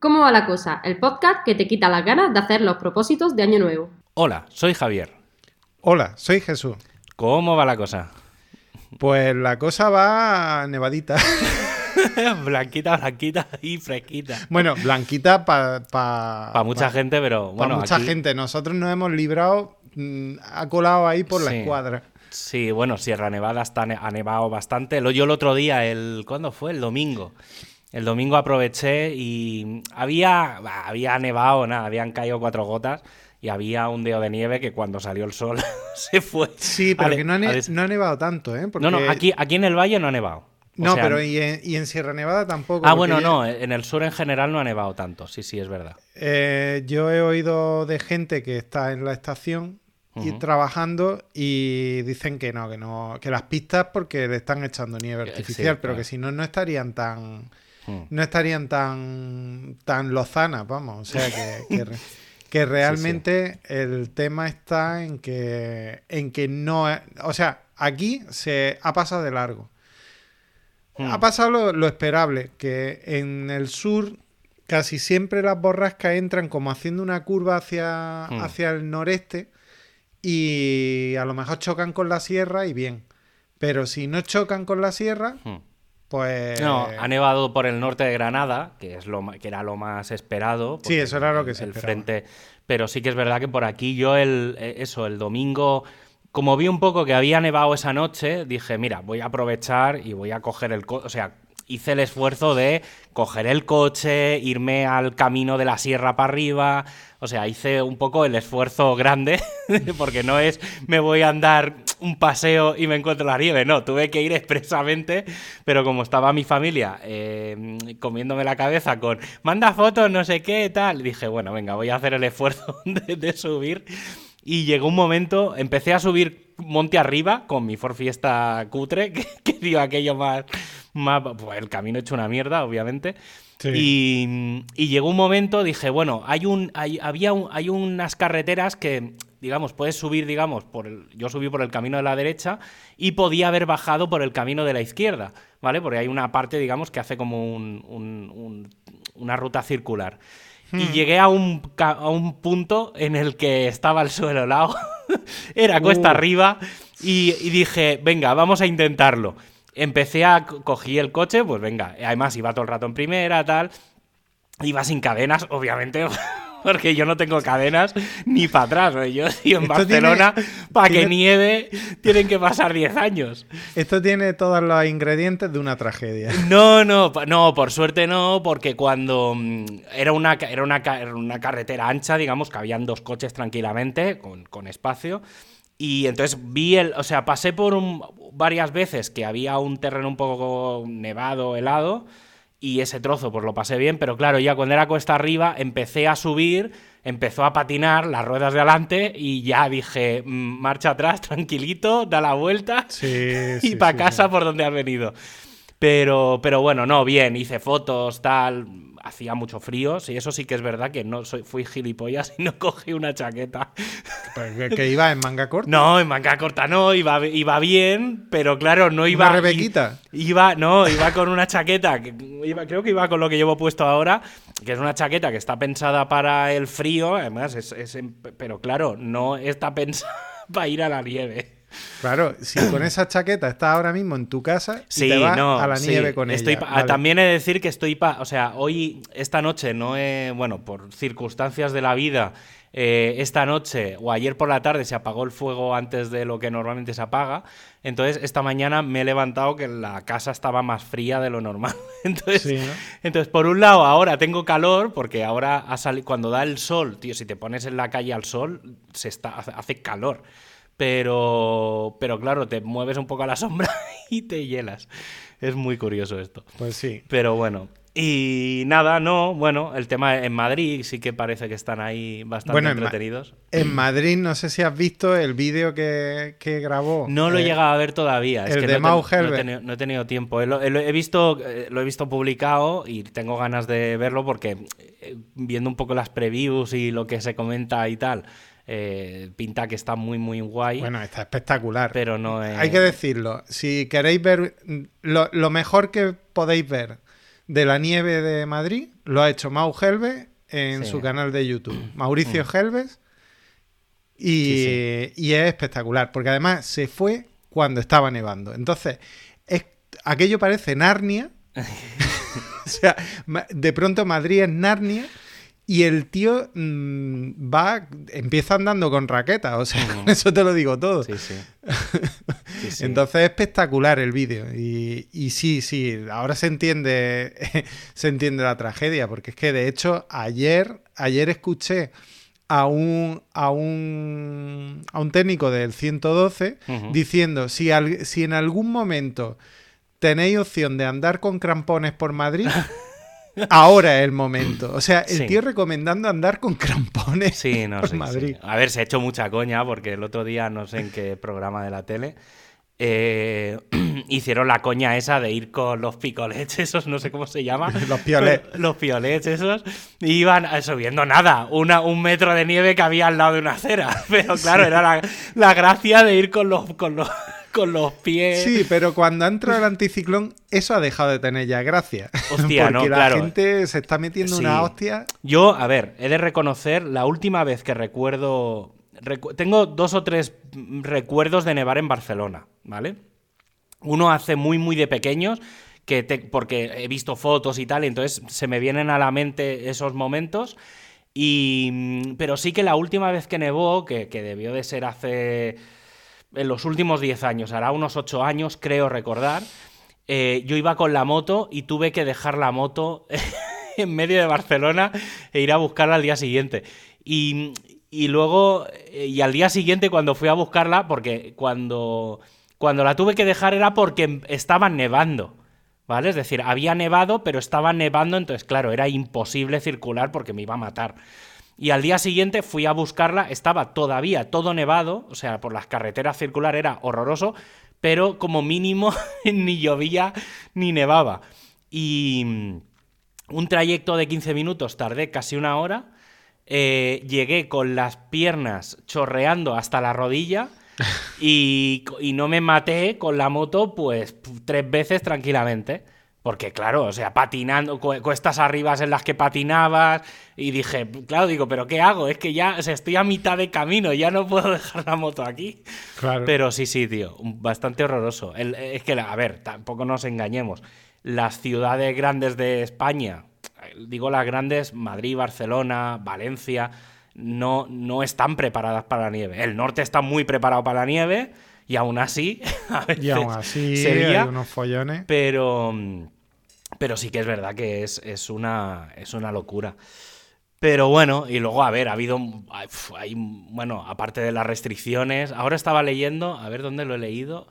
¿Cómo va la cosa? El podcast que te quita las ganas de hacer los propósitos de Año Nuevo. Hola, soy Javier. Hola, soy Jesús. ¿Cómo va la cosa? Pues la cosa va nevadita. blanquita, blanquita y fresquita. Bueno, blanquita para... Para mucha gente, pero bueno. Para mucha gente. Nosotros nos hemos librado, mm, ha colado ahí por la escuadra. Sí, bueno, Sierra Nevada está ha nevado bastante. Yo el otro día, el ¿cuándo fue? El domingo. El domingo aproveché y había, había nevado, nada, habían caído cuatro gotas y había un dedo de nieve que cuando salió el sol se fue. Sí, pero que no ha, nevado tanto, ¿eh? No, no, aquí, aquí en el valle no ha nevado. no, pero y en, Sierra Nevada tampoco. Ah, bueno, no, en el sur en general no ha nevado tanto, sí, sí, es verdad. Eh, yo he oído de gente que está en la estación y trabajando y dicen que no, que no, que las pistas porque le están echando nieve artificial, pero que si no, no estarían tan Hmm. no estarían tan, tan lozanas, vamos. O sea, que, que, realmente el tema está en que, en que no... O sea, aquí se ha pasado de largo. Hmm. Ha pasado lo, esperable, que en el sur casi siempre las borrascas entran como haciendo una curva hacia, hmm. hacia el noreste y a lo mejor chocan con la sierra y bien. Pero si no chocan con la sierra, pues. No, ha nevado por el norte de Granada, que es lo que era lo más esperado. Sí, eso era lo que se el frente. Pero sí que es verdad que por aquí yo el eh, eso, el domingo. Como vi un poco que había nevado esa noche, dije, mira, voy a aprovechar y voy a coger el coche. O sea, hice el esfuerzo de coger el coche, irme al camino de la sierra para arriba. O sea, hice un poco el esfuerzo grande, porque no es me voy a andar un paseo y me encuentro la nieve. No, tuve que ir expresamente, pero como estaba mi familia eh, comiéndome la cabeza con manda fotos, no sé qué, tal, dije, bueno, venga, voy a hacer el esfuerzo de, subir. Y llegó un momento, empecé a subir monte arriba con mi Ford Fiesta cutre, que, dio aquello más, Pues el camino hecho una mierda, obviamente. Y, llegó un momento, dije, bueno, hay un, hay, había hay unas carreteras que digamos, puedes subir, digamos, por el, yo subí por el camino de la derecha y podía haber bajado por el camino de la izquierda, ¿vale? Porque hay una parte, digamos, que hace como una ruta circular. Y hmm. llegué a un, a un punto en el que estaba el suelo helado, era cuesta uh. arriba, y, y dije, venga, vamos a intentarlo. Empecé a, cogí el coche, pues venga, además iba todo el rato en primera, tal, iba sin cadenas, obviamente, porque yo no tengo cadenas ni para atrás. Yo estoy en Barcelona, para que nieve, tienen que pasar 10 años. Esto tiene todos los ingredientes de una tragedia. No, no, no, por suerte no, porque cuando mm, era una, era una, una carretera ancha, digamos, que habían dos coches tranquilamente, con, con espacio. Y entonces vi el, o sea, pasé por un, varias veces que había un terreno un poco nevado, helado, y ese trozo pues lo pasé bien, pero claro, ya cuando era cuesta arriba empecé a subir, empezó a patinar las ruedas de adelante y ya dije, mm, marcha atrás, tranquilito, da la vuelta y para casa por donde has venido. Pero, pero bueno, no, bien, hice fotos, tal, hacía mucho frío, sí, eso sí que es verdad que no soy, fui gilipollas y no cogí una chaqueta. ¿Que iba en manga corta? No, en manga corta no, iba, iba bien, pero claro, no iba... ¿Una rebequita? Iba, no, iba con una chaqueta, que iba, creo que iba con lo que llevo puesto ahora, que es una chaqueta que está pensada para el frío, además, es, pero claro, no está pensada para ir a la nieve. Claro, si con esa chaqueta estás ahora mismo en tu casa y te vas a la nieve con ella. También he de decir que estoy, o sea, hoy, esta noche, no he, bueno, por circunstancias de la vida, eh, esta noche o ayer por la tarde se apagó el fuego antes de lo que normalmente se apaga. Entonces, esta mañana me he levantado que la casa estaba más fría de lo normal. Entonces, entonces por un lado, ahora tengo calor porque ahora cuando da el sol, tío, si te pones en la calle al sol, se está, hace calor pero, pero claro, te mueves un poco a la sombra y te hielas. Es muy curioso esto. Pues sí. Pero bueno. Y nada, no, bueno, el tema en Madrid sí que parece que están ahí bastante entretenidos. En, Madrid, no sé si has visto el vídeo que, grabó. No lo he eh, llegado a ver todavía. el de no, no, he tenido, tiempo. Lo, he, visto, eh, lo he visto publicado y tengo ganas de verlo porque eh, viendo un poco las previews y lo que se comenta y tal, eh, pinta que está muy, muy guay. Bueno, está espectacular. Pero no Hay que decirlo. Si queréis ver lo, mejor que podéis ver de la nieve de Madrid, lo ha hecho Mau Helves en su canal de YouTube. Mauricio mm. Helves. Y, y, es espectacular, porque además se fue cuando estaba nevando. Entonces, es, aquello parece Narnia. o sea, de pronto Madrid es Narnia y el tío mm, va, empieza andando con raquetas, o sea, con eso te lo digo todo. Sí, sí. Entonces es espectacular el vídeo. Y, y, sí, sí, ahora se entiende, se entiende la tragedia, porque es que de hecho ayer, ayer escuché a un, a un, a un técnico del 112 diciendo si, si en algún momento tenéis opción de andar con crampones por Madrid. ahora es el momento. O sea, el tío recomendando andar con crampones sí, no, por Madrid. A ver, se ha hecho mucha coña porque el otro día, no sé en qué programa de la tele, eh, hicieron la coña esa de ir con los picolets, esos, no sé cómo se llama. los piolets. Los piolets, esos. iban subiendo nada, una, un metro de nieve que había al lado de una acera. Pero claro, era la, la gracia de ir con los, con los, con los pies. Sí, pero cuando ha entrado el anticiclón, eso ha dejado de tener ya gracia. Hostia, Porque la gente se está metiendo una hostia. Yo, a ver, he de reconocer, la última vez que recuerdo. tengo dos o tres recuerdos de nevar en Barcelona, ¿vale? Uno hace muy, muy de pequeños. Que porque he visto fotos y tal, y entonces se me vienen a la mente esos momentos. Y, pero sí que la última vez que nevó, que debió de ser hace en los últimos 10 años, hará unos 8 años, creo recordar, eh, yo iba con la moto y tuve que dejar la moto en medio de Barcelona e ir a buscarla al día siguiente. Y, luego, eh, y al día siguiente cuando fui a buscarla, porque cuando, cuando la tuve que dejar era porque estaba nevando. ¿Vale? Es decir, había nevado, pero estaba nevando, entonces, claro, era imposible circular porque me iba a matar. Y al día siguiente fui a buscarla, estaba todavía todo nevado, o sea, por las carreteras circular era horroroso, pero como mínimo ni llovía ni nevaba. Y mm, un trayecto de 15 minutos tardé casi una hora. Eh, llegué con las piernas chorreando hasta la rodilla y, y no me maté con la moto pues tres veces tranquilamente. Porque claro, o sea, patinando, cuestas arriba en las que patinabas, y dije, claro, digo, pero ¿qué hago? Es que ya o sea, estoy a mitad de camino, ya no puedo dejar la moto aquí. Claro. Pero sí, sí, tío, bastante horroroso. es que, a ver, tampoco nos engañemos. Las ciudades grandes de España, digo las grandes, Madrid, Barcelona, Valencia, no, no están preparadas para la nieve. El norte está muy preparado para la nieve, y aún así, a veces y aún así hay unos follones. Pero pero sí que es verdad que es, una, es una locura. Pero bueno, y luego, a ver, ha habido. Hay, bueno, aparte de las restricciones. Ahora estaba leyendo, a ver dónde lo he leído.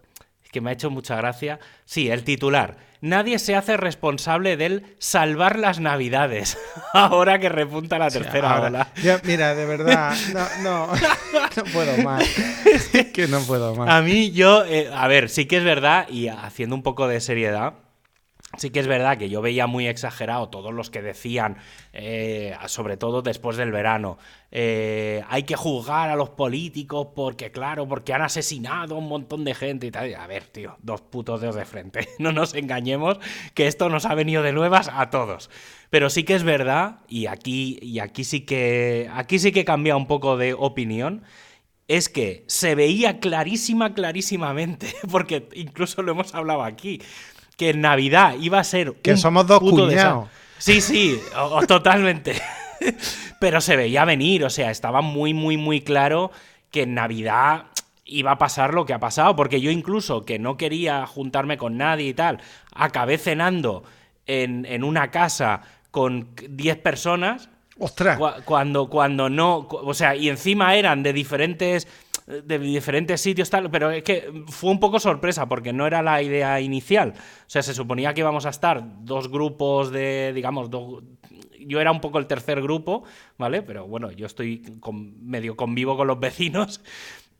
Que me ha hecho mucha gracia. Sí, el titular. Nadie se hace responsable del salvar las navidades. ahora que repunta la tercera ola. mira, de verdad, no, no, no puedo más. Es que no puedo más. A mí, yo, eh, a ver, sí que es verdad, y haciendo un poco de seriedad Sí que es verdad que yo veía muy exagerado todos los que decían, eh, sobre todo después del verano, eh, hay que juzgar a los políticos porque, claro, porque han asesinado a un montón de gente y tal. A ver, tío, dos putos dedos de frente. No nos engañemos que esto nos ha venido de nuevas a todos. Pero sí que es verdad, y aquí, y aquí sí que. Aquí sí que cambia un poco de opinión es que se veía clarísima, clarísimamente, porque incluso lo hemos hablado aquí, que en Navidad iba a ser. Que somos dos cuñados. Sí, sí, totalmente. Pero se veía venir, o sea, estaba muy, muy, muy claro que en Navidad iba a pasar lo que ha pasado, porque yo incluso que no quería juntarme con nadie y tal, acabé cenando en, en una casa con 10 personas. ¡Ostras! Cuando, cuando no, o sea, y encima eran de diferentes de diferentes sitios, tal, pero es que fue un poco sorpresa porque no era la idea inicial. O sea, se suponía que íbamos a estar dos grupos de, digamos, yo era un poco el tercer grupo, ¿vale? Pero bueno, yo estoy medio convivo con los vecinos.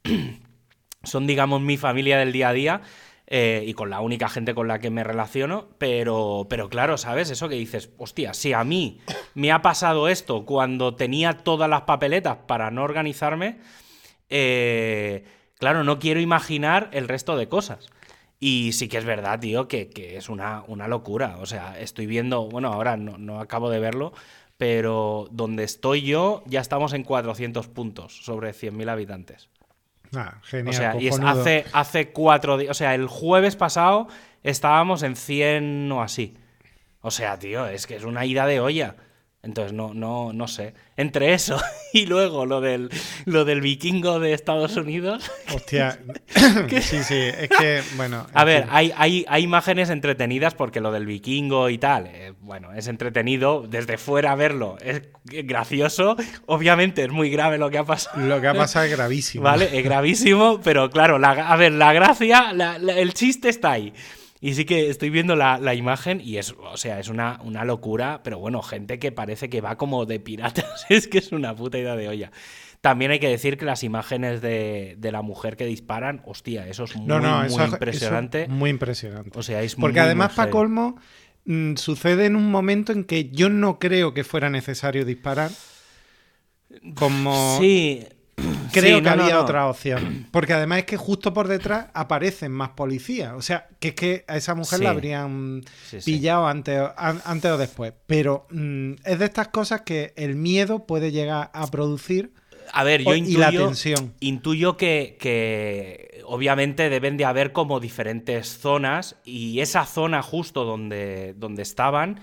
Son, digamos, mi familia del día a día. Eh, y con la única gente con la que me relaciono, pero, pero claro, ¿sabes? Eso que dices, hostia, si a mí me ha pasado esto cuando tenía todas las papeletas para no organizarme, eh, claro, no quiero imaginar el resto de cosas. Y sí que es verdad, tío, que, es una, una, locura. O sea, estoy viendo, bueno, ahora no, no acabo de verlo, pero donde estoy yo ya estamos en 400 puntos sobre 100.000 habitantes. Ah, genial. O sea, y es hace, hace cuatro días, o sea, el jueves pasado estábamos en 100 o así. O sea, tío, es que es una ida de olla. Entonces, no, no, no sé. Entre eso y luego lo del, lo del vikingo de Estados Unidos. Hostia. sí, sí, es que, bueno. A ver, hay, hay, hay, imágenes entretenidas porque lo del vikingo y tal, eh, bueno, es entretenido. Desde fuera verlo es gracioso. Obviamente es muy grave lo que ha pasado. Lo que ha pasado es gravísimo. Vale, es gravísimo, pero claro, la, a ver, la gracia, el chiste está ahí. Y sí que estoy viendo la, imagen y es, o sea, es una, una, locura, pero bueno, gente que parece que va como de piratas, es que es una puta idea de olla. También hay que decir que las imágenes de, la mujer que disparan, hostia, eso es muy, muy impresionante. muy impresionante. O sea, es Porque además, para colmo, mm, sucede en un momento en que yo no creo que fuera necesario disparar. Como. Sí, Creo que había otra opción. Porque además es que justo por detrás aparecen más policías. O sea, que es que a esa mujer la habrían pillado antes, antes o después. Pero mm, es de estas cosas que el miedo puede llegar a producir. A ver, yo intuyo, y la tensión. intuyo que, que, obviamente deben de haber como diferentes zonas y esa zona justo donde, donde estaban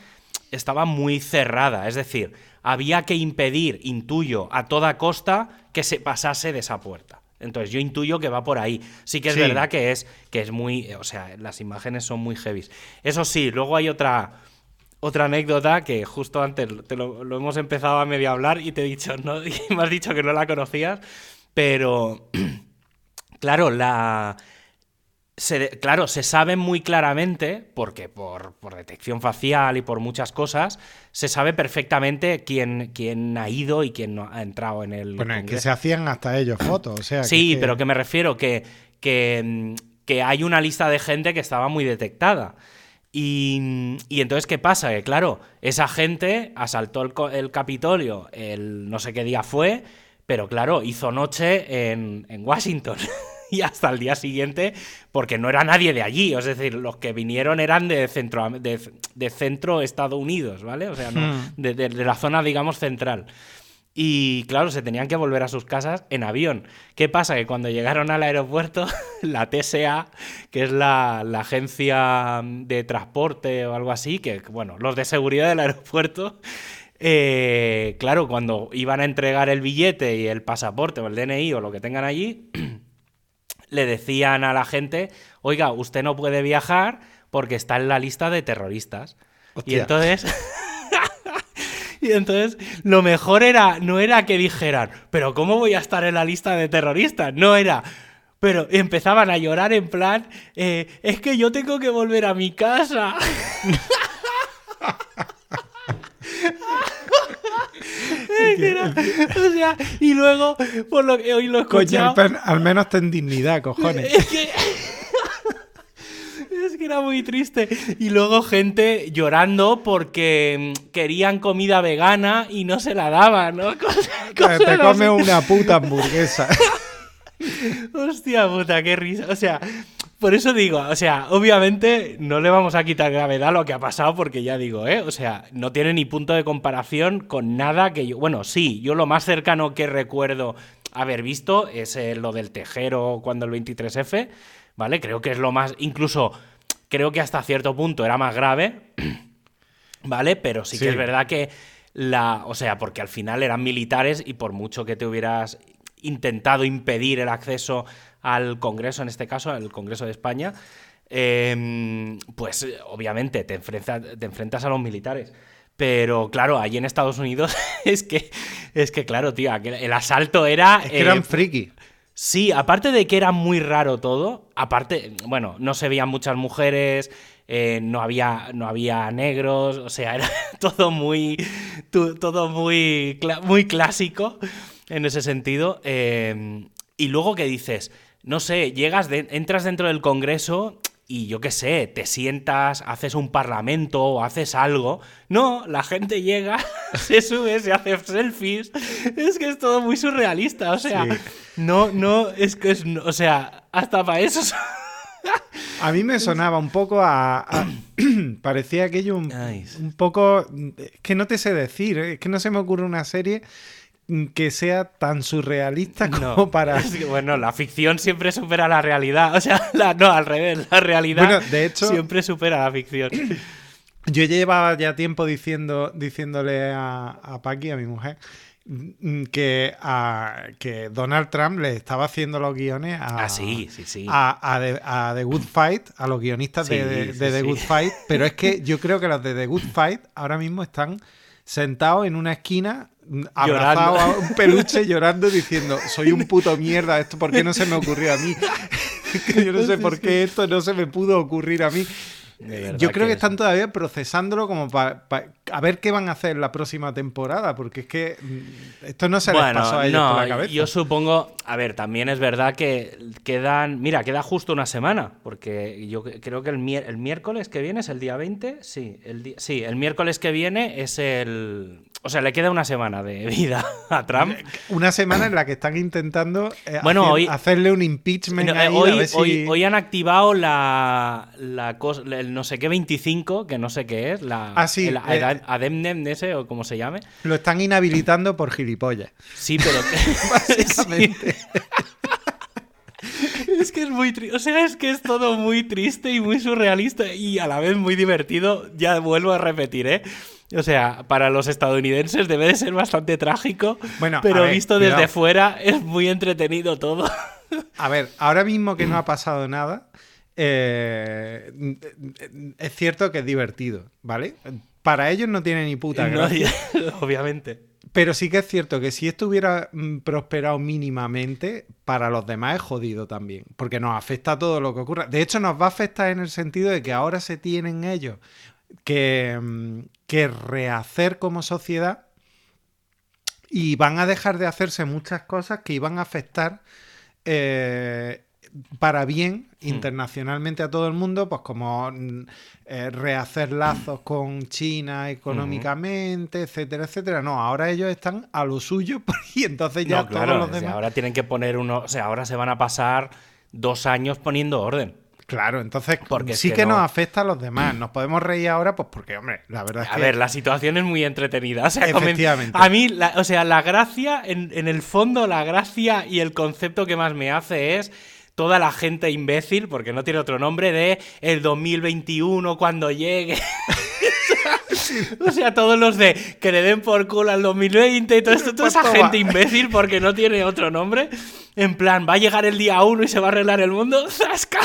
estaba muy cerrada. Es decir, había que impedir, intuyo, a toda costa que se pasase de esa puerta. Entonces yo intuyo que va por ahí. Sí que es verdad que es, que es muy, o sea, las imágenes son muy heavy. Eso sí, luego hay otra, otra anécdota que justo antes te lo, hemos empezado a medio hablar y te he dicho, no, me has dicho que no la conocías, pero claro, la, claro, se sabe muy claramente, porque por, detección facial y por muchas cosas, se sabe perfectamente quién, quién ha ido y quién no ha entrado en el. Bueno, es que se hacían hasta ellos fotos, o sea. Sí, pero que me refiero que, que, que, hay una lista de gente que estaba muy detectada. Y, y, entonces, ¿qué pasa? Que claro, esa gente asaltó el, el, Capitolio el no sé qué día fue, pero claro, hizo noche en, en Washington. y hasta el día siguiente, porque no era nadie de allí, es decir, los que vinieron eran de centro, de, centro Estados Unidos, ¿vale? O sea, hmm. de, la zona, digamos, central. Y claro, se tenían que volver a sus casas en avión. ¿Qué pasa? Que cuando llegaron al aeropuerto, la TSA, que es la, agencia de transporte o algo así, que, bueno, los de seguridad del aeropuerto, eh, claro, cuando iban a entregar el billete y el pasaporte o el DNI o lo que tengan allí, le decían a la gente, oiga, usted no puede viajar porque está en la lista de terroristas. Y entonces... y entonces lo mejor era, no era que dijeran, pero ¿cómo voy a estar en la lista de terroristas? No era... Pero empezaban a llorar en plan, eh, es que yo tengo que volver a mi casa. o sea, y luego, por lo que hoy lo he escuchado... al, menos ten dignidad, cojones. Es que... era muy triste. Y luego gente llorando porque mm, querían comida vegana y no se la daban, ¿no? Te come una puta hamburguesa. Hostia puta, qué risa. O sea, por eso digo, o sea, obviamente no le vamos a quitar gravedad a lo que ha pasado porque ya digo, ¿eh? O sea, no tiene ni punto de comparación con nada que yo... Bueno, sí, yo lo más cercano que recuerdo haber visto es eh, lo del tejero cuando el 23F, ¿vale? Creo que es lo más... Incluso creo que hasta cierto punto era más grave, ¿vale? Pero sí, que es verdad que la... O sea, porque al final eran militares y por mucho que te hubieras intentado impedir el acceso al Congreso, en este caso, al Congreso de España, em, pues obviamente te enfrentas, te enfrentas a los militares. Pero claro, allí en Estados Unidos es que, es que claro, tío, el asalto era... Es que eran eh, friki. Sí, aparte de que era muy raro todo, aparte, bueno, no se veían muchas mujeres, eh, no, había, no había negros, o sea, era todo muy, todo muy, muy clásico en ese sentido. Em, y luego que dices, no sé, llegas, entras dentro del Congreso y yo qué sé, te sientas, haces un parlamento o haces algo. No, la gente llega, se sube, se hace selfies. Es que es todo muy surrealista, o sea, no, no, es que es, o sea, hasta para eso. A mí me sonaba un poco a. parecía aquello un, un, poco. Es que no te sé decir, es que no se me ocurre una serie que sea tan surrealista como para. bueno, la ficción siempre supera la realidad. O sea, no, al revés, la realidad de hecho, siempre supera la ficción. Yo llevaba ya tiempo diciendo, diciéndole a, a Paqui, a mi mujer, que, a, que Donald Trump le estaba haciendo los guiones a, ah, sí, sí, sí. a, The, Good Fight, a los guionistas de, The Good Fight, pero es que yo creo que los de The Good Fight ahora mismo están sentados en una esquina abrazados a un peluche llorando diciendo soy un puto mierda, esto por qué no se me ocurrió a mí. yo no sé por qué esto no se me pudo ocurrir a mí. Yo creo que, están todavía procesándolo como para a ver qué van a hacer la próxima temporada, porque es que mm, esto no se les pasó a ellos por la cabeza. Yo supongo, a ver, también es verdad que quedan, mira, queda justo una semana, porque yo creo que el, miércoles que viene es el día 20, sí, el sí, el miércoles que viene es el o sea, le queda una semana de vida a Trump. Una semana en la que están intentando eh, bueno, hacerle un impeachment. Eh, hoy, han activado la, la el no sé qué 25, que no sé qué es, la, ah, sí, el eh, Ademnem ese o como se llame. Lo están inhabilitando por gilipollas. Sí, pero... Básicamente. Es que es muy triste. O sea, es que es todo muy triste y muy surrealista y a la vez muy divertido. Ya vuelvo a repetir, ¿eh? O sea, para los estadounidenses debe de ser bastante trágico, bueno, pero visto desde fuera es muy entretenido todo. A ver, ahora mismo que no ha pasado nada, eh, es cierto que es divertido, ¿vale? Para ellos no tiene ni puta gracia. obviamente. Pero sí que es cierto que si esto hubiera mm, prosperado mínimamente, para los demás es jodido también, porque nos afecta a todo lo que ocurra. De hecho, nos va a afectar en el sentido de que ahora se tienen ellos que, mm, que rehacer como sociedad y van a dejar de hacerse muchas cosas que iban a afectar eh, para bien hmm. internacionalmente a todo el mundo, pues como mm, eh, rehacer lazos con China económicamente, etcétera, etcétera. No, ahora ellos están a lo suyo y entonces ya todos los demás... Ahora tienen que poner uno, o sea, ahora se van a pasar dos años poniendo orden. Claro, entonces porque sí que, nos afecta a los demás. Nos podemos reír ahora, pues porque, hombre, la verdad es que. A ver, la situación es muy entretenida. Efectivamente. A mí, o sea, la gracia, en, en el fondo, la gracia y el concepto que más me hace es toda la gente imbécil, porque no tiene otro nombre, de el 2021 cuando llegue. o sea, todos los de que le den por culo al 2020 y todo esto, toda esa gente imbécil porque no tiene otro nombre. En plan, va a llegar el día uno y se va a arreglar el mundo. ¡Zasca!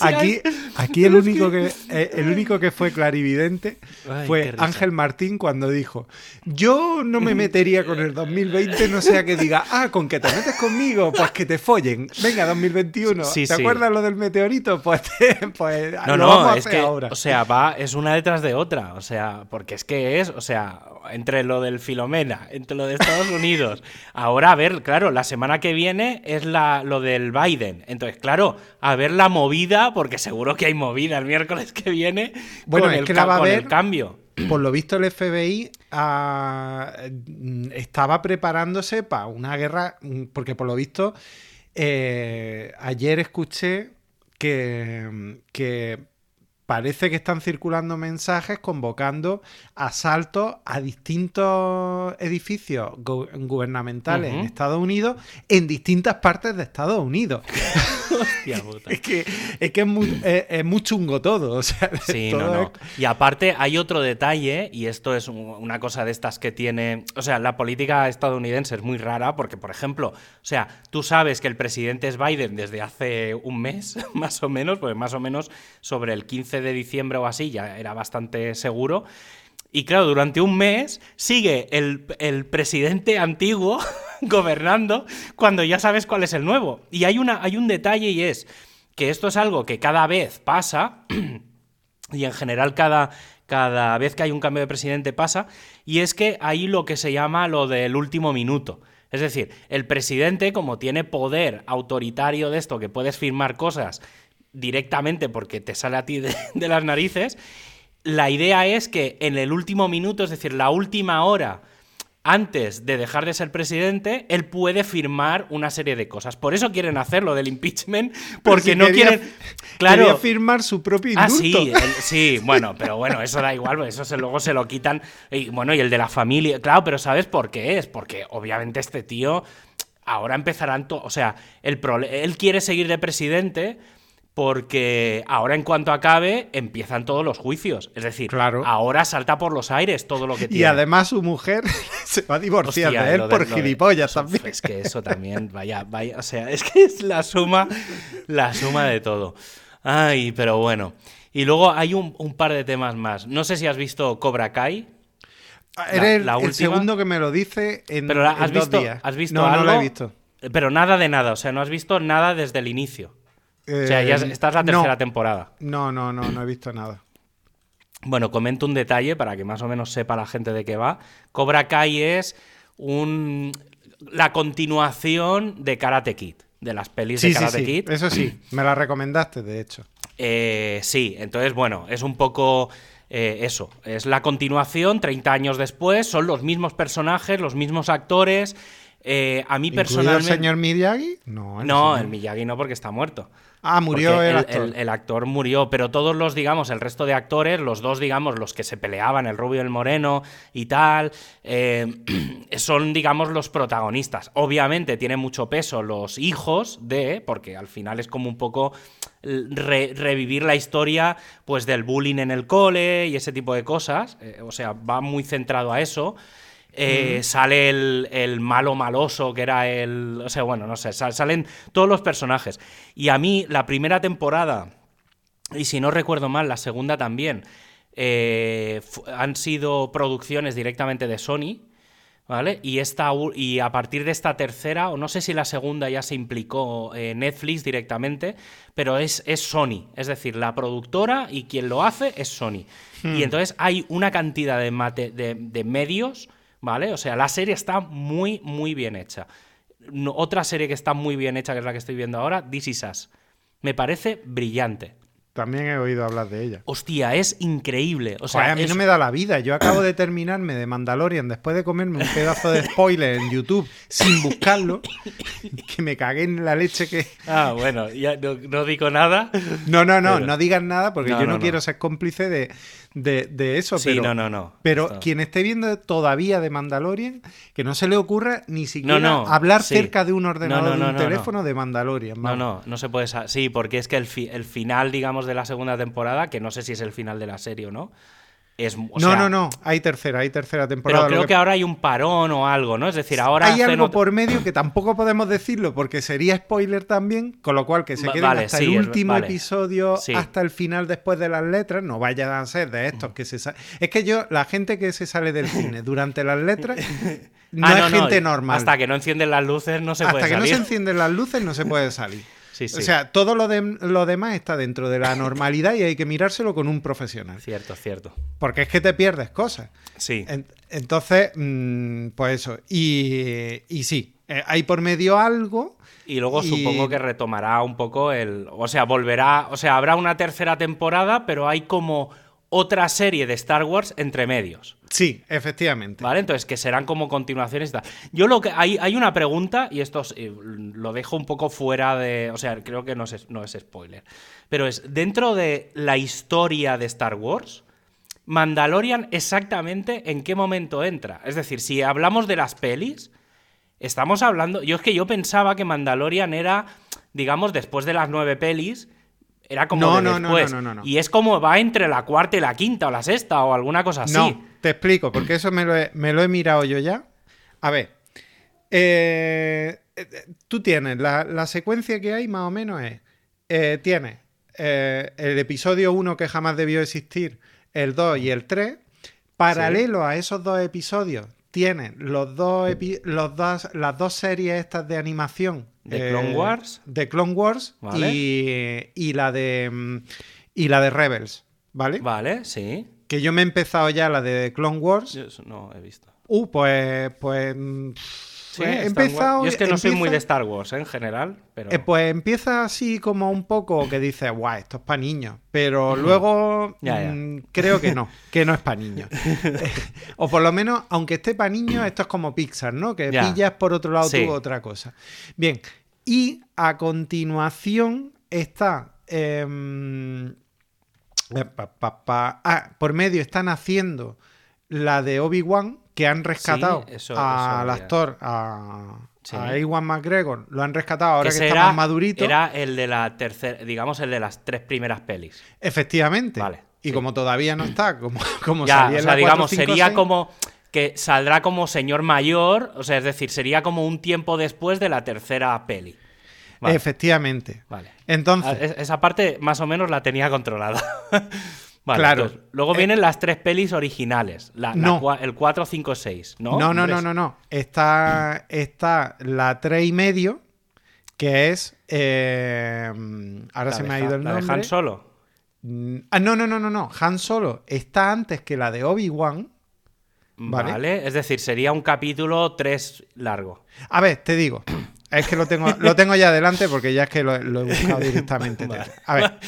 aquí, aquí el único que eh, el único que fue clarividente fue Ángel Martín cuando dijo: Yo no me metería con el 2020, no sea que diga, ah, con que te metes conmigo, pues que te follen. Venga, 2021. ¿Te acuerdas lo del meteorito? Pues, pues no, no, es que, ahora. O sea, va, es una detrás de otra. O sea, porque es que es, o sea, entre lo del Filomena, entre lo de Estados Unidos. Ahora, a ver, claro, la semana que viene es la, lo del Biden. Entonces, claro, a ver la movida, porque seguro que hay movida el miércoles que viene bueno, con, el, el cambio. Por lo visto, el FBI ah, estaba preparándose para una guerra, porque por lo visto, eh, ayer escuché que, que parece que están circulando mensajes convocando asaltos a distintos edificios gubernamentales en Estados Unidos en distintas partes de Estados Unidos. es que, es, que es, muy, chungo todo. sí, no, no. Y aparte hay otro detalle, y esto es una cosa de estas que tiene... O sea, la política estadounidense es muy rara porque, por ejemplo, o sea, tú sabes que el presidente es Biden desde hace un mes, más o menos, pues más o menos sobre el 15 de diciembre o así ya era bastante seguro. Y claro, durante un mes sigue el, el presidente antiguo gobernando cuando ya sabes cuál es el nuevo. Y hay, una, hay un detalle y es que esto es algo que cada vez pasa, y en general cada, cada vez que hay un cambio de presidente pasa, y es que hay lo que se llama lo del último minuto. Es decir, el presidente, como tiene poder autoritario de esto, que puedes firmar cosas directamente porque te sale a ti de, de las narices, la idea es que en el último minuto, es decir, la última hora antes de dejar de ser presidente, él puede firmar una serie de cosas. Por eso quieren hacerlo del impeachment, porque no quieren. Claro. Quería firmar su propio indulto. Ah, sí, sí, bueno, pero bueno, eso da igual, eso se, luego se lo quitan. Y bueno, y el de la familia. Claro, pero ¿sabes por qué es? Porque obviamente este tío. Ahora empezarán. O sea, el él quiere seguir de presidente, porque ahora en cuanto acabe empiezan todos los juicios. Es decir, ahora salta por los aires todo lo que tiene. Y además su mujer se va a divorciar de él por gilipollas también. Es que eso también, vaya, vaya, o sea, es que es la suma, la suma de todo. Ay, pero bueno. Y luego hay un, par de temas más. No sé si has visto Cobra Kai. Ah, eres el segundo que me lo dice en, pero has visto, días. ¿Has visto no, No lo he visto. Pero nada de nada, o sea, no has visto nada desde el inicio o sea, ya eh, estás la tercera temporada. No, no, no, no he visto nada. Bueno, comento un detalle para que más o menos sepa la gente de qué va. Cobra Kai es un la continuación de Karate Kid, de las pelis de Karate Kid. Eso sí, me la recomendaste, de hecho. Eh, sí, entonces, bueno, es un poco eh, eso. Es la continuación, 30 años después, son los mismos personajes, los mismos actores. A mí personalmente. el señor Miyagi? No, no el Miyagi no, porque está muerto. Ah, murió el, actor. El, actor murió, pero todos los, digamos, el resto de actores, los dos, digamos, los que se peleaban, el rubio y el moreno y tal, eh, son, digamos, los protagonistas. Obviamente tiene mucho peso los hijos de, porque al final es como un poco revivir la historia, pues, del bullying en el cole y ese tipo de cosas. Eh, o sea, va muy centrado a eso. Eh, sale el, malo maloso, que era el. O sea, bueno, no sé, salen todos los personajes. Y a mí, la primera temporada, y si no recuerdo mal, la segunda también, eh, han sido producciones directamente de Sony. ¿Vale? Y, esta, y a partir de esta tercera, o no sé si la segunda ya se implicó eh, Netflix directamente, pero es, es, Sony. Es decir, la productora y quien lo hace es Sony. Y hmm. entonces hay una cantidad de, de, de medios ¿vale? O sea, la serie está muy, muy bien hecha. otra serie que está muy bien hecha, que es la que estoy viendo ahora, This Is Us. Me parece brillante. También he oído hablar de ella. Hostia, es increíble. O sea, a mí no me da la vida. Yo acabo de terminarme de Mandalorian después de comerme un pedazo de spoiler en YouTube sin buscarlo. que me cagué en la leche que. Ah, bueno, ya no, digo nada. No, no, no, no digas nada porque yo no, quiero ser cómplice de, de, eso. Sí, no, no, no. Pero quien esté viendo todavía de Mandalorian, que no se le ocurra ni siquiera hablar cerca de un ordenador o de un teléfono de Mandalorian. No, no, no se puede. Sí, porque es que el, el final, digamos, de la segunda temporada, que no sé si es el final de la serie o no, no, no, no, hay tercera, hay tercera temporada. Pero creo que... ahora hay un parón o algo, ¿no? Es decir, ahora... Hay algo por medio que tampoco podemos decirlo porque sería spoiler también, con lo cual que se quede hasta el último episodio, hasta el final después de las letras, no vayan a ser de estos que se... Es que yo, la gente que se sale del cine durante las letras... No ah, es gente normal. Hasta que no encienden las luces no se puede salir. Hasta que no se encienden las luces no se puede salir. O sea, todo lo, de, lo demás está dentro de la normalidad y hay que mirárselo con un profesional. Cierto, cierto. Porque es que te pierdes cosas. Sí. entonces, mm, pues eso. Y, y sí, eh, hay por medio algo. Y luego supongo que retomará un poco el. O sea, volverá. O sea, habrá una tercera temporada, pero hay como otra serie de Star Wars entre medios. Sí, efectivamente. ¿Vale? Entonces, que serán como continuaciones. Yo lo que. Hay, hay una pregunta, y esto lo dejo un poco fuera de. O sea, creo que no es, no es spoiler. Pero es, dentro de la historia de Star Wars, Mandalorian exactamente en qué momento entra. Es decir, si hablamos de las pelis, estamos hablando. Yo es que yo pensaba que Mandalorian era, digamos, después de las nueve pelis era como no, de no, después. No, no, no, Y es como va entre la cuarta y la quinta o la sexta o alguna cosa así. No, te explico, porque eso me lo he, mirado yo ya. A ver. Eh, tú tienes la, secuencia que hay más o menos es. Eh, tienes eh, el episodio 1 que jamás debió existir, el 2 y el 3. Paralelo a esos dos episodios, tienes los dos, los dos, las dos series estas de animación de Clone eh, Wars. De Clone Wars y, la de. Mm, y la de Rebels, ¿vale? Vale, sí. Que yo me he empezado ya la de Clone Wars. no he visto. Uh, pues. Pues. Mm, Pues empezado-. Yo es que no soy muy de Star Wars ¿eh? en general, pero... Eh, pues empieza así como un poco que dices, guau, esto es para niños. Pero luego Ya, ya. mm, creo que no, que no es para niños. O por lo menos, aunque esté para niños, esto es como Pixar, ¿no? Que Ya. pillas por otro lado Sí. tú otra cosa. Bien, y a continuación está... em, eh, pa- pa- pa- ah, por medio están haciendo la de Obi-Wan, que han rescatado eso al actor, a, Sí. a Ewan McGregor. Lo han rescatado ahora que, ese está era, más madurito. Era el de la tercera, digamos, el de las tres primeras pelis. Efectivamente. Vale, y sí. como todavía no está, como, como Ya, salía o en sea, la digamos, 4, 5, sería 6, como que saldrá como señor mayor, o sea, es decir, sería como un tiempo después de la tercera peli. Vale, Efectivamente. vale. Entonces, Ah, es- Esa parte más o menos la tenía controlada. Vale, Claro. entonces, luego Eh, vienen las tres pelis originales. la- la No. cua- el 4, 5, 6. No, no, no, no, no, no. Está, está la 3 y medio, que es. eh, ahora la se de me ha ido el la de nombre. Han Solo. Mm, Ah, no, no, no, no, no. Han Solo está antes que la de Obi-Wan. Vale. Vale. Es decir, sería un capítulo 3 largo. A ver, te digo. Es que lo tengo, lo tengo ya adelante porque ya es que lo, lo he buscado directamente. Vale. A ver.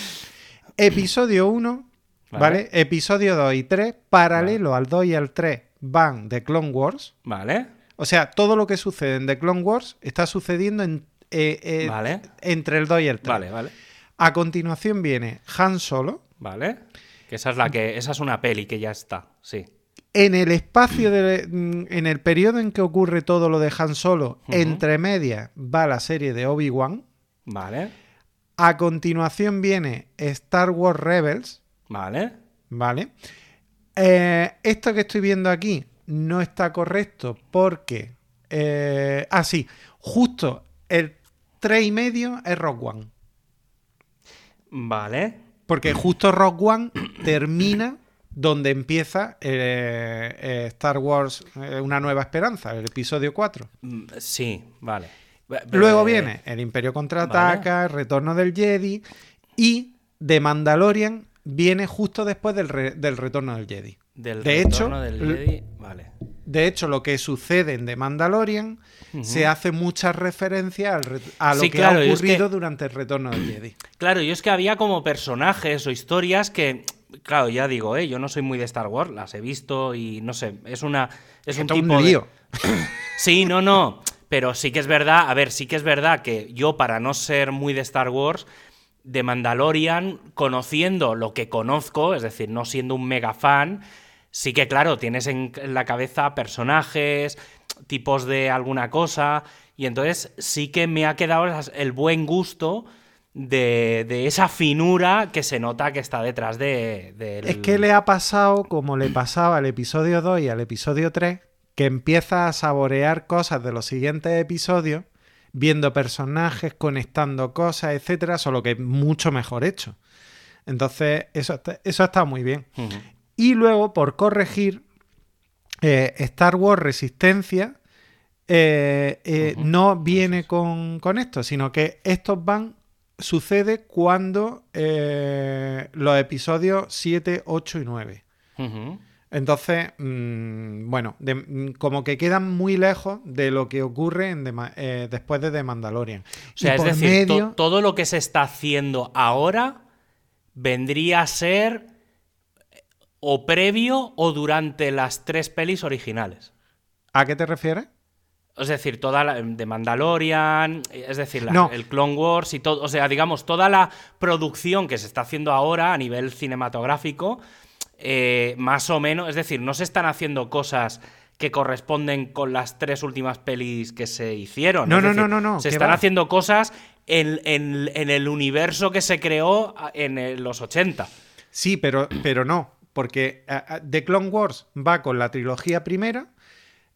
Episodio 1, ¿vale? Vale. Episodio 2 y 3, paralelo al 2 y al 3, van de Clone Wars. Vale. O sea, todo lo que sucede en The Clone Wars está sucediendo en- eh, eh, Vale. entre el 2 y el 3. Vale, vale. A continuación viene Han Solo. Vale. Que esa es la que. Esa es una peli que ya está. Sí. En el espacio, de, mm, en el periodo en que ocurre todo lo de Han Solo, entre medias va la serie de Obi-Wan. Vale. A continuación viene Star Wars Rebels, Vale. ¿vale? Eh, esto que estoy viendo aquí no está correcto porque... eh, ah, sí, justo el 3 y medio es Rock One. Vale. Porque justo Rock One termina donde empieza eh, eh, Star Wars eh, Una Nueva Esperanza, el episodio 4. Mm, Sí, vale. Luego viene El Imperio Contraataca, El Retorno del Jedi y The Mandalorian viene justo después del, re- del Retorno del Jedi. Del de hecho, retorno del l- Jedi. Vale. De hecho, lo que sucede en The Mandalorian se hace muchas referencias a lo Sí, que claro, ha y es que- ocurrido durante el Retorno del Jedi. Claro, y es que había como personajes o historias que, claro, ya digo, ¿eh? yo no soy muy de Star Wars, las he visto y no sé, es una es un tipo un de- lío. Sí, no, no, pero sí que es verdad, a ver, sí que es verdad que yo para no ser muy de Star Wars de Mandalorian, conociendo lo que conozco, es decir, no siendo un mega fan, sí que claro, tienes en la cabeza personajes, tipos de alguna cosa, y entonces sí que me ha quedado el buen gusto de, de esa finura que se nota que está detrás de... Es que le ha pasado como le pasaba al episodio 2 y al episodio 3, que empieza a saborear cosas de los siguientes episodios, viendo personajes, conectando cosas, etcétera, solo que mucho mejor hecho. Entonces, eso está, eso está muy bien. Y luego, por corregir, eh, Star Wars Resistencia eh, eh, no viene con, con esto, sino que estos van. Sucede cuando los episodios 7, 8 y 9. Ujú. Entonces, mm, bueno, de- mm, como que quedan muy lejos de lo que ocurre en eh, después de The Mandalorian. O sea, Y es decir, to- todo lo que se está haciendo ahora vendría a ser o previo o durante las tres pelis originales. ¿A qué te refieres? Es decir, toda la de Mandalorian, es decir, la- No. el Clone Wars y todo, o sea, digamos, toda la producción que se está haciendo ahora a nivel cinematográfico, eh, más o menos, es decir, no se están haciendo cosas que corresponden con las tres últimas pelis que se hicieron. No, no, no, no, no, Se están va. haciendo cosas en, en- en el universo que se creó en eh, los 80. Sí, pero, pero no, porque The Clone Wars va con la trilogía primera,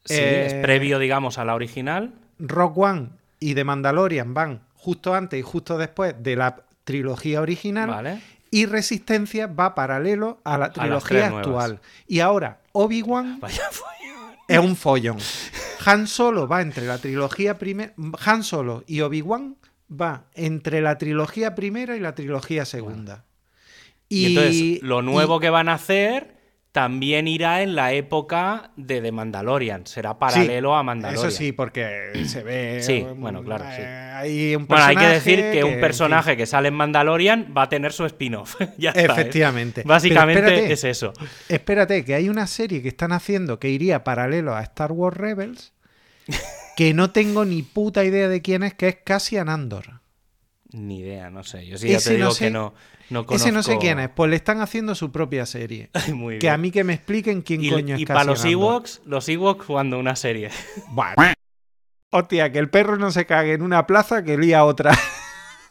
Sí, Eh, es previo, digamos, a la original. Rock One y The Mandalorian van justo antes y justo después de la trilogía original. Vale. Y Resistencia va paralelo a la trilogía nuevas. actual. Y ahora Obi-Wan es un follón. Han Solo va entre la trilogía primera. Han Solo y Obi-Wan va entre la trilogía primera y la trilogía segunda. Y, entonces, lo nuevo y- que van a hacer también irá en la época de The Mandalorian. Será paralelo a Mandalorian. Eso sí, porque se ve. Sí, bueno, claro. Sí. Eh, hay un bueno, hay que decir que, un personaje que sale en Mandalorian va a tener su spin-off. ya está, ¿eh? Efectivamente. Básicamente es eso. Espérate, que hay una serie que están haciendo que iría paralelo a Star Wars Rebels que no tengo ni puta idea de quién es, que es Cassian Andor. Ni idea, no sé. Yo sí ya te digo que no. No Ese no sé quién es, pues le están haciendo su propia serie. Muy que a mí que me expliquen quién coño es Y para los Ewoks, los Ewoks jugando una serie. Hostia, que el perro no se cague en una plaza que lía otra.